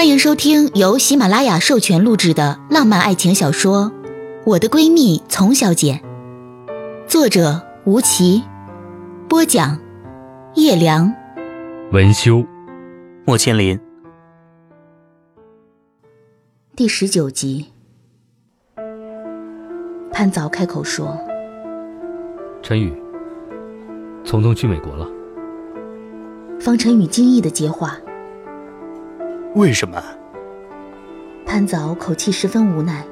欢迎收听由喜马拉雅授权录制的浪漫爱情小说《我的闺蜜丛小姐》，作者吴奇，播讲叶良，文修，莫千林。第十九集，潘早开口说：“陈宇，聪聪去美国了。”方晨宇惊异的接话。为什么？潘早口气十分无奈。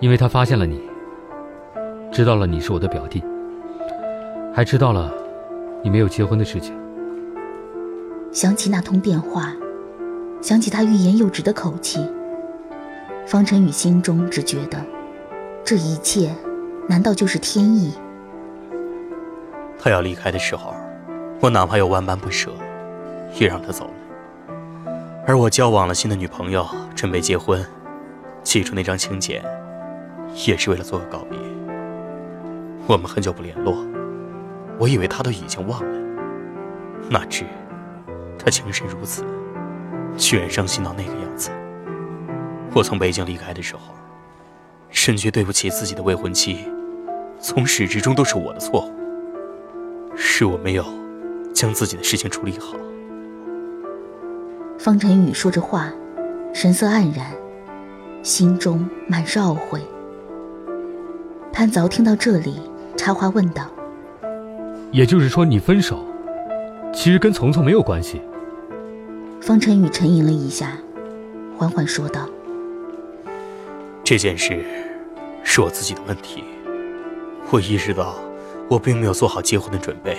因为他发现了你，知道了你是我的表弟，还知道了你没有结婚的事情。想起那通电话，想起他欲言又止的口气，方晨宇心中只觉得，这一切难道就是天意？他要离开的时候，我哪怕有万般不舍。也让他走了，而我交往了新的女朋友，准备结婚，寄出那张请柬，也是为了做个告别。我们很久不联络，我以为他都已经忘了，哪知他情深如此，居然伤心到那个样子。我从北京离开的时候，深觉对不起自己的未婚妻，从始至终都是我的错误，是我没有将自己的事情处理好。方晨宇说着话，神色黯然，心中满是懊悔。潘凿听到这里，插话问道：“也就是说，你分手，其实跟丛丛没有关系？”方晨宇沉吟了一下，缓缓说道：“这件事是我自己的问题。我意识到，我并没有做好结婚的准备，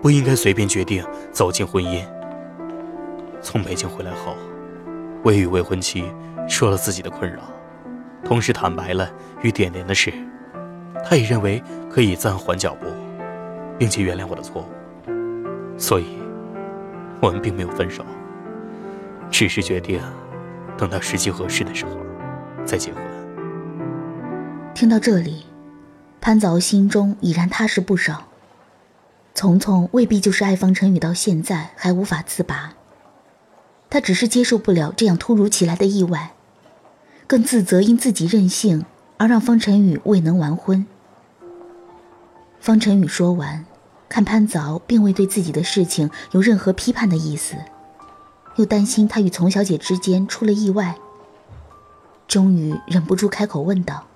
不应该随便决定走进婚姻。”从北京回来后，我与未婚妻说了自己的困扰，同时坦白了与点点的事。她也认为可以暂缓脚步，并且原谅我的错误，所以，我们并没有分手，只是决定等到时机合适的时候再结婚。听到这里，潘凿心中已然踏实不少。丛丛未必就是爱方晨宇，到现在还无法自拔。他只是接受不了这样突如其来的意外，更自责因自己任性而让方晨宇未能完婚。方晨宇说完，看潘凿并未对自己的事情有任何批判的意思，又担心他与丛小姐之间出了意外，终于忍不住开口问道：“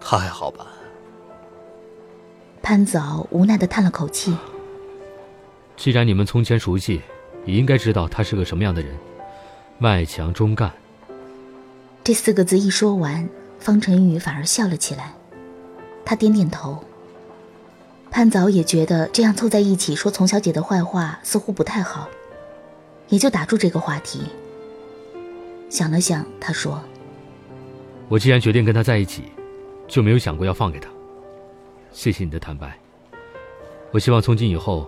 他还好吧？”潘凿无奈的叹了口气：“既然你们从前熟悉。”你应该知道他是个什么样的人，外强中干。这四个字一说完，方晨宇反而笑了起来。他点点头。潘早也觉得这样凑在一起说丛小姐的坏话似乎不太好，也就打住这个话题。想了想，他说：“我既然决定跟他在一起，就没有想过要放给他。谢谢你的坦白。我希望从今以后，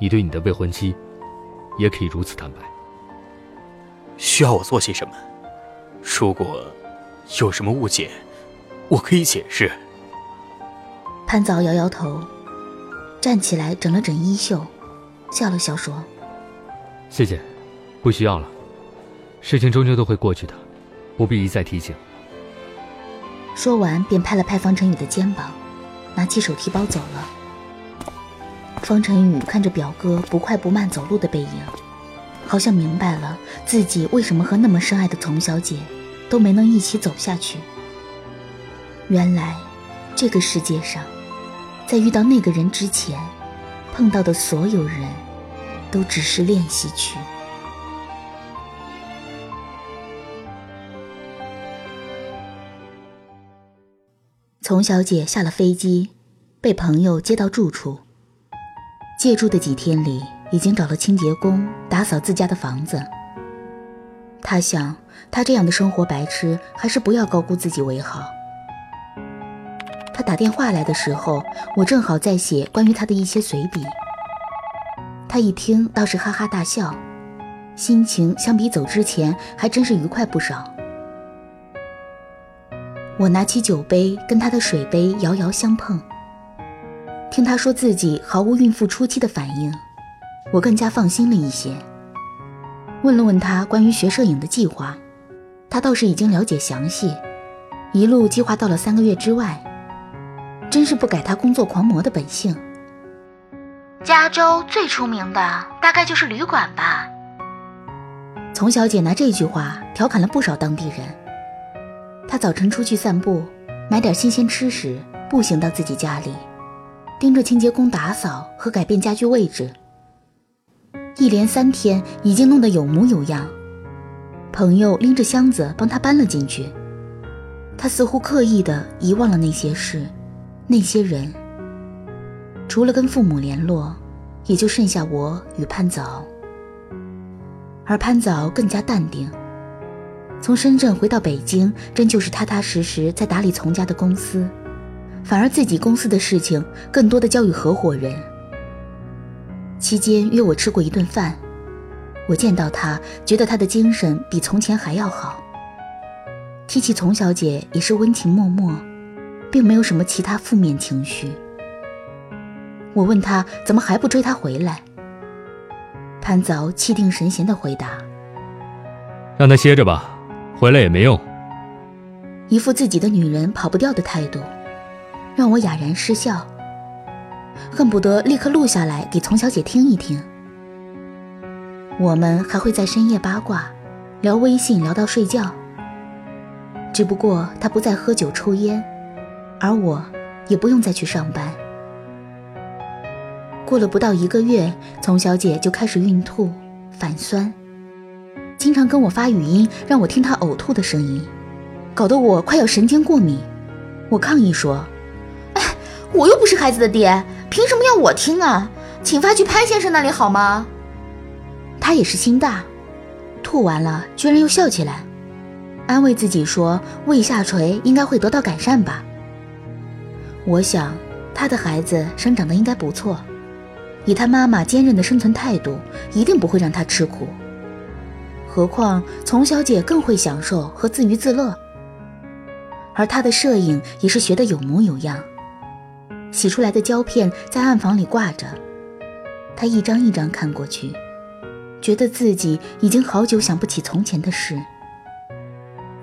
你对你的未婚妻。”也可以如此坦白。需要我做些什么？如果有什么误解，我可以解释。潘早摇摇头，站起来整了整衣袖，笑了笑说：“谢谢，不需要了。事情终究都会过去的，不必一再提醒。”说完，便拍了拍方成宇的肩膀，拿起手提包走了。方晨宇看着表哥不快不慢走路的背影，好像明白了自己为什么和那么深爱的丛小姐都没能一起走下去。原来，这个世界上，在遇到那个人之前，碰到的所有人，都只是练习曲。丛小姐下了飞机，被朋友接到住处。借住的几天里，已经找了清洁工打扫自家的房子。他想，他这样的生活白痴，还是不要高估自己为好。他打电话来的时候，我正好在写关于他的一些随笔。他一听，倒是哈哈大笑，心情相比走之前还真是愉快不少。我拿起酒杯，跟他的水杯遥遥相碰。听他说自己毫无孕妇初期的反应，我更加放心了一些。问了问他关于学摄影的计划，他倒是已经了解详细，一路计划到了三个月之外。真是不改他工作狂魔的本性。加州最出名的大概就是旅馆吧。丛小姐拿这句话调侃了不少当地人。她早晨出去散步，买点新鲜吃食，步行到自己家里，盯着清洁工打扫和改变家具位置。一连三天，已经弄得有模有样。朋友拎着箱子帮他搬了进去。他似乎刻意的遗忘了那些事。那些人，除了跟父母联络，也就剩下我与潘早。而潘早更加淡定。从深圳回到北京，真就是踏踏实实在打理从家的公司，反而自己公司的事情更多的交与合伙人。期间约我吃过一顿饭，我见到他，觉得他的精神比从前还要好。提起丛小姐，也是温情脉脉。并没有什么其他负面情绪。我问他怎么还不追她回来，潘早气定神闲的回答：“让她歇着吧，回来也没用。”一副自己的女人跑不掉的态度，让我哑然失笑，恨不得立刻录下来给丛小姐听一听。我们还会在深夜八卦，聊微信聊到睡觉。只不过他不再喝酒抽烟。而我，也不用再去上班。过了不到一个月，丛小姐就开始孕吐、反酸，经常跟我发语音，让我听她呕吐的声音，搞得我快要神经过敏。我抗议说：“，我又不是孩子的爹，凭什么要我听啊？请发去潘先生那里好吗？”他也是心大，吐完了居然又笑起来，安慰自己说：“胃下垂应该会得到改善吧。”我想，他的孩子生长得应该不错，以他妈妈坚韧的生存态度，一定不会让他吃苦。何况丛小姐更会享受和自娱自乐，而她的摄影也是学得有模有样，洗出来的胶片在暗房里挂着，他一张一张看过去，觉得自己已经好久想不起从前的事，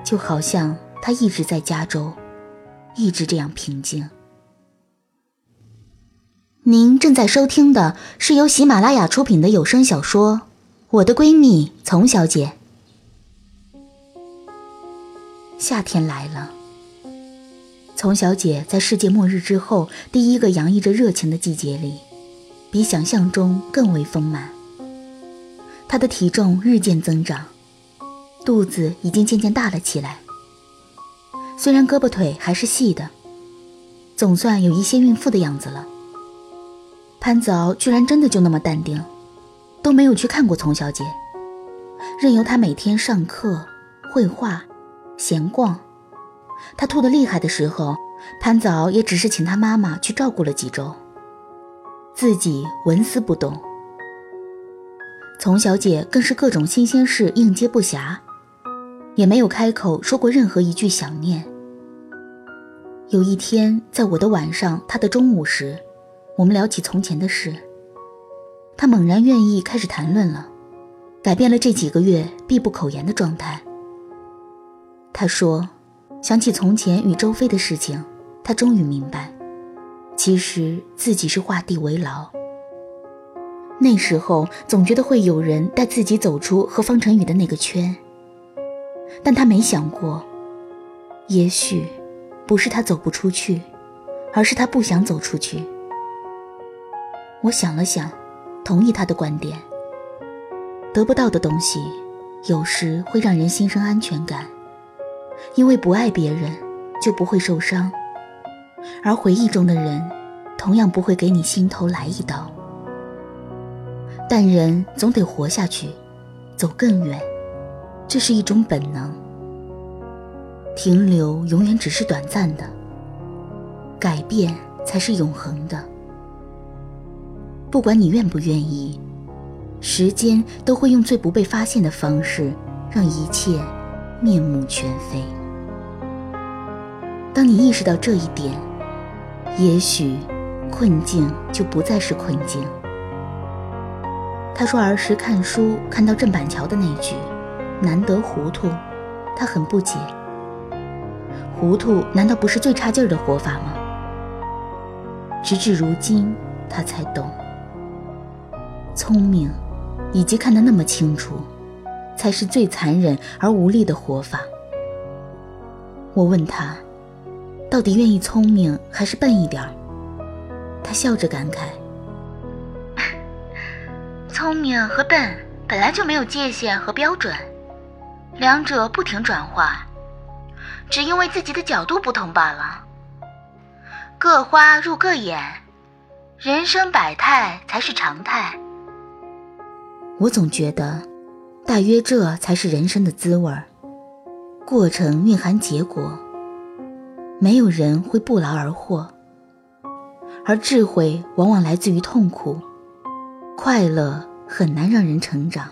就好像他一直在加州，一直这样平静。您正在收听的是由喜马拉雅出品的有声小说《我的闺蜜丛小姐》。夏天来了，丛小姐在世界末日之后第一个洋溢着热情的季节里，比想象中更为丰满。她的体重日渐增长，肚子已经渐渐大了起来。虽然胳膊腿还是细的，总算有一些孕妇的样子了。潘子敖居然真的就那么淡定，都没有去看过丛小姐，任由她每天上课、绘画、闲逛。她吐得厉害的时候，潘早也只是请她妈妈去照顾了几周，自己纹丝不动。丛小姐更是各种新鲜事应接不暇，也没有开口说过任何一句想念。有一天，在我的晚上，她的中午时。我们聊起从前的事，他猛然愿意开始谈论了，改变了这几个月闭不口言的状态。他说，想起从前与周飞的事情，他终于明白，其实自己是画地为牢。那时候总觉得会有人带自己走出和方晨宇的那个圈，但他没想过，也许不是他走不出去，而是他不想走出去。我想了想，同意他的观点。得不到的东西，有时会让人心生安全感，因为不爱别人，就不会受伤，而回忆中的人，同样不会给你心头来一刀。但人总得活下去，走更远，这是一种本能。停留永远只是短暂的，改变才是永恒的。不管你愿不愿意，时间都会用最不被发现的方式，让一切面目全非。当你意识到这一点，也许困境就不再是困境。他说儿时看书看到郑板桥的那句“难得糊涂”，他很不解。糊涂难道不是最差劲儿的活法吗？直至如今，他才懂，聪明，以及看得那么清楚，才是最残忍而无力的活法。我问他，到底愿意聪明还是笨一点儿？他笑着感慨：“聪明和笨本来就没有界限和标准，两者不停转化。”只因为自己的角度不同罢了。各花入各眼，人生百态才是常态。我总觉得，大约这才是人生的滋味儿。过程蕴含结果，没有人会不劳而获。而智慧往往来自于痛苦，快乐很难让人成长。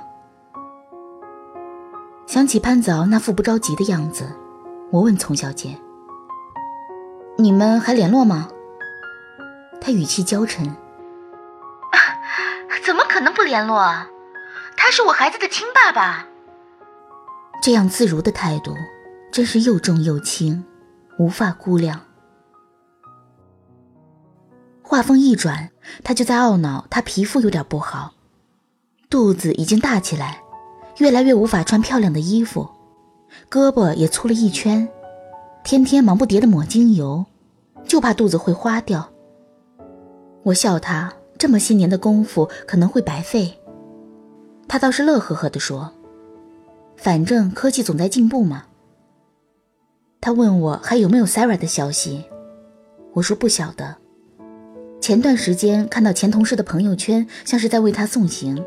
想起潘子敖那副不着急的样子。我问丛小姐：“你们还联络吗？”她语气娇嗔：“怎么可能不联络啊？他是我孩子的亲爸爸。”这样自如的态度，真是又重又轻，无法估量。话锋一转，他就在懊恼他皮肤有点不好，肚子已经大起来，越来越无法穿漂亮的衣服。胳膊也粗了一圈，天天忙不迭的抹精油，就怕肚子会花掉。我笑他这么些年的功夫可能会白费，他倒是乐呵呵地说：“反正科技总在进步嘛。”他问我还有没有 Sarah 的消息，我说不晓得。前段时间看到前同事的朋友圈，像是在为他送行，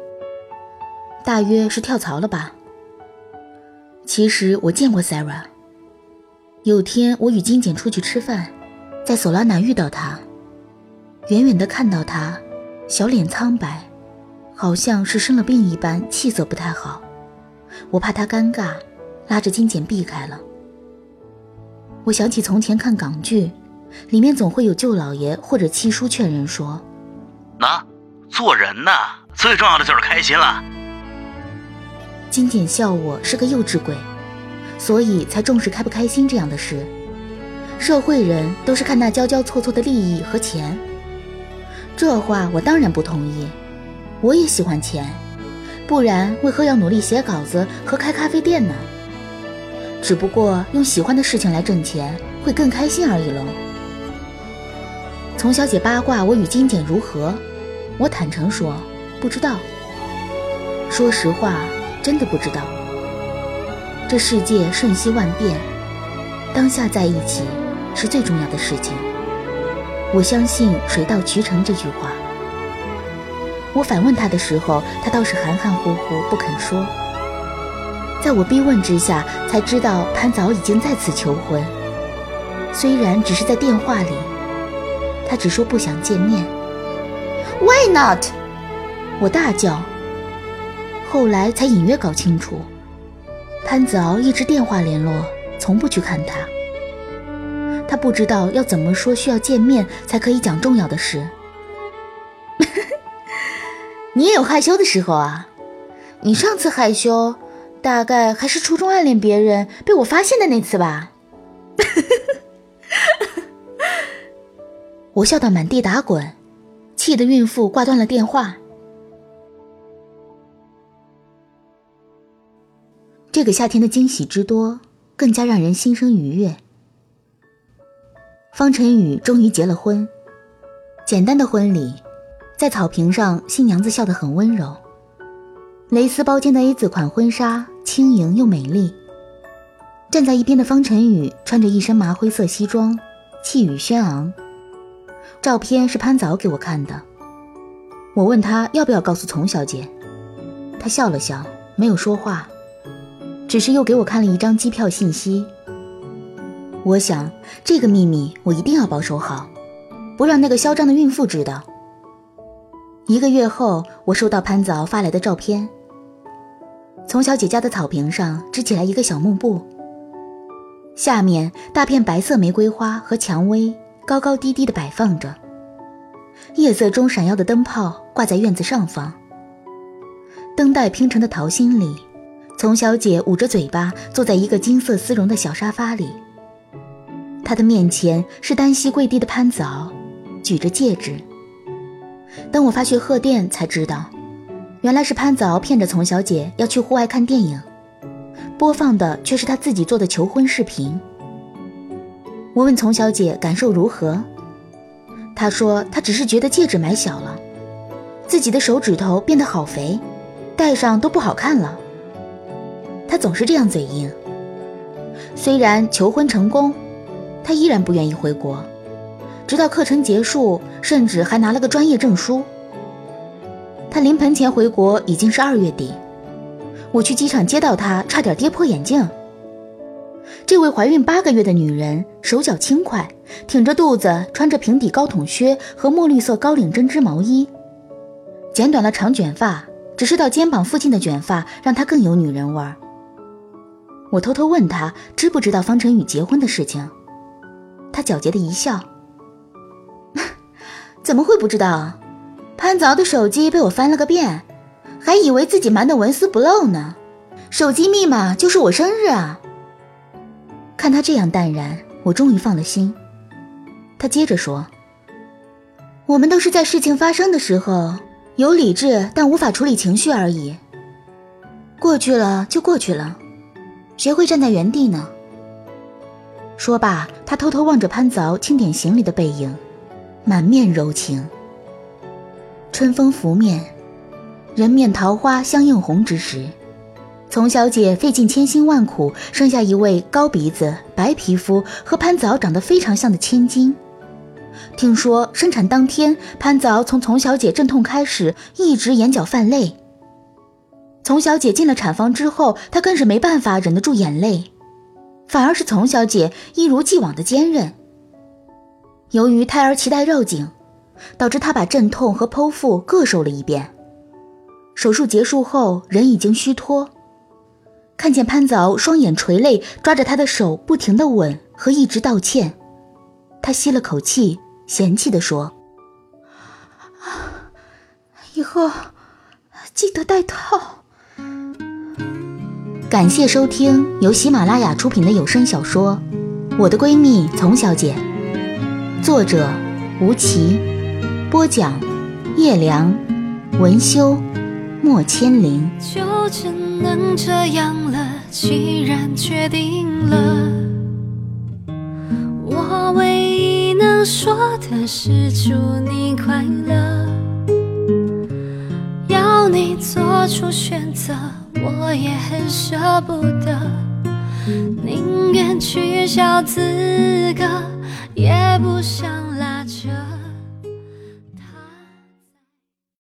大约是跳槽了吧。其实我见过 Sarah。有天我与金简出去吃饭，在索拉纳遇到她，远远的看到她，小脸苍白，好像是生了病一般，气色不太好。我怕他尴尬，拉着金简避开了。我想起从前看港剧，里面总会有舅老爷或者七叔劝人说：“那做人呐，最重要的就是开心了。”金简笑我是个幼稚鬼，所以才重视开不开心这样的事。社会人都是看那交交错错的利益和钱。这话我当然不同意，我也喜欢钱，不然为何要努力写稿子和开咖啡店呢？只不过用喜欢的事情来挣钱会更开心而已喽。从小姐八卦我与金简如何，我坦诚说不知道。说实话。真的不知道，这世界瞬息万变，当下在一起是最重要的事情。我相信“水到渠成”这句话。我反问他的时候，他倒是含含糊糊不肯说。在我逼问之下，才知道潘早已经再次求婚，虽然只是在电话里，他只说不想见面。Why not？我大叫。后来才隐约搞清楚，潘子敖一直电话联络，从不去看他。他不知道要怎么说，需要见面才可以讲重要的事。你也有害羞的时候啊！你上次害羞，大概还是初中暗恋别人被我发现的那次吧？我笑到满地打滚，气得孕妇挂断了电话。这个夏天的惊喜之多，更加让人心生愉悦。方晨宇终于结了婚，简单的婚礼，在草坪上，新娘子笑得很温柔。蕾丝包间的 A 字款婚纱，轻盈又美丽。站在一边的方晨宇穿着一身麻灰色西装，气宇轩昂。照片是潘早给我看的，我问他要不要告诉丛小姐，他笑了笑，没有说话。只是又给我看了一张机票信息。我想这个秘密我一定要保守好，不让那个嚣张的孕妇知道。一个月后，我收到潘子敖发来的照片。从小姐家的草坪上支起来一个小幕布，下面大片白色玫瑰花和蔷薇高高低低的摆放着，夜色中闪耀的灯泡挂在院子上方。灯带拼成的桃心里，丛小姐捂着嘴巴坐在一个金色丝绒的小沙发里。她的面前是单膝跪地的潘子敖，举着戒指。等我发去贺电，才知道，原来是潘子敖骗着丛小姐要去户外看电影，播放的却是他自己做的求婚视频。我问丛小姐感受如何，她说她只是觉得戒指买小了，自己的手指头变得好肥，戴上都不好看了。她总是这样嘴硬。虽然求婚成功，她依然不愿意回国，直到课程结束，甚至还拿了个专业证书。她临盆前回国已经是二月底，我去机场接到她，差点跌破眼镜。这位怀孕八个月的女人手脚轻快，挺着肚子，穿着平底高筒靴和墨绿色高领针织毛衣，剪短了长卷发，只是到肩膀附近的卷发让她更有女人味儿。我偷偷问她知不知道方晨宇结婚的事情，她狡黠的一笑：“怎么会不知道？潘凿的手机被我翻了个遍，还以为自己瞒得纹丝不漏呢。手机密码就是我生日啊。”看他这样淡然，我终于放了心。他接着说：“我们都是在事情发生的时候有理智，但无法处理情绪而已。过去了就过去了，谁会站在原地呢？”说罢，他偷偷望着潘凿清点行李的背影，满面柔情。春风拂面，人面桃花相映红之时。丛小姐费尽千辛万苦，生下一位高鼻子、白皮肤和潘子敖长得非常像的千金。听说生产当天，潘子敖从丛小姐阵痛开始，一直眼角泛泪。丛小姐进了产房之后，她更是没办法忍得住眼泪，反而是丛小姐一如既往的坚韧。由于胎儿脐带绕颈，导致她把阵痛和剖腹各受了一遍。手术结束后，人已经虚脱。看见潘早双眼垂泪，抓着他的手不停的吻和一直道歉，他吸了口气，嫌弃的说：“以后记得戴套。”感谢收听由喜马拉雅出品的有声小说《我的闺蜜丛小姐》，作者吴奇，播讲叶良，文修莫千灵。就只能这样了，既然决定了，我唯一能说的是祝你快乐。要你做出选择，我也很舍不得，宁愿取消资格，也不想来。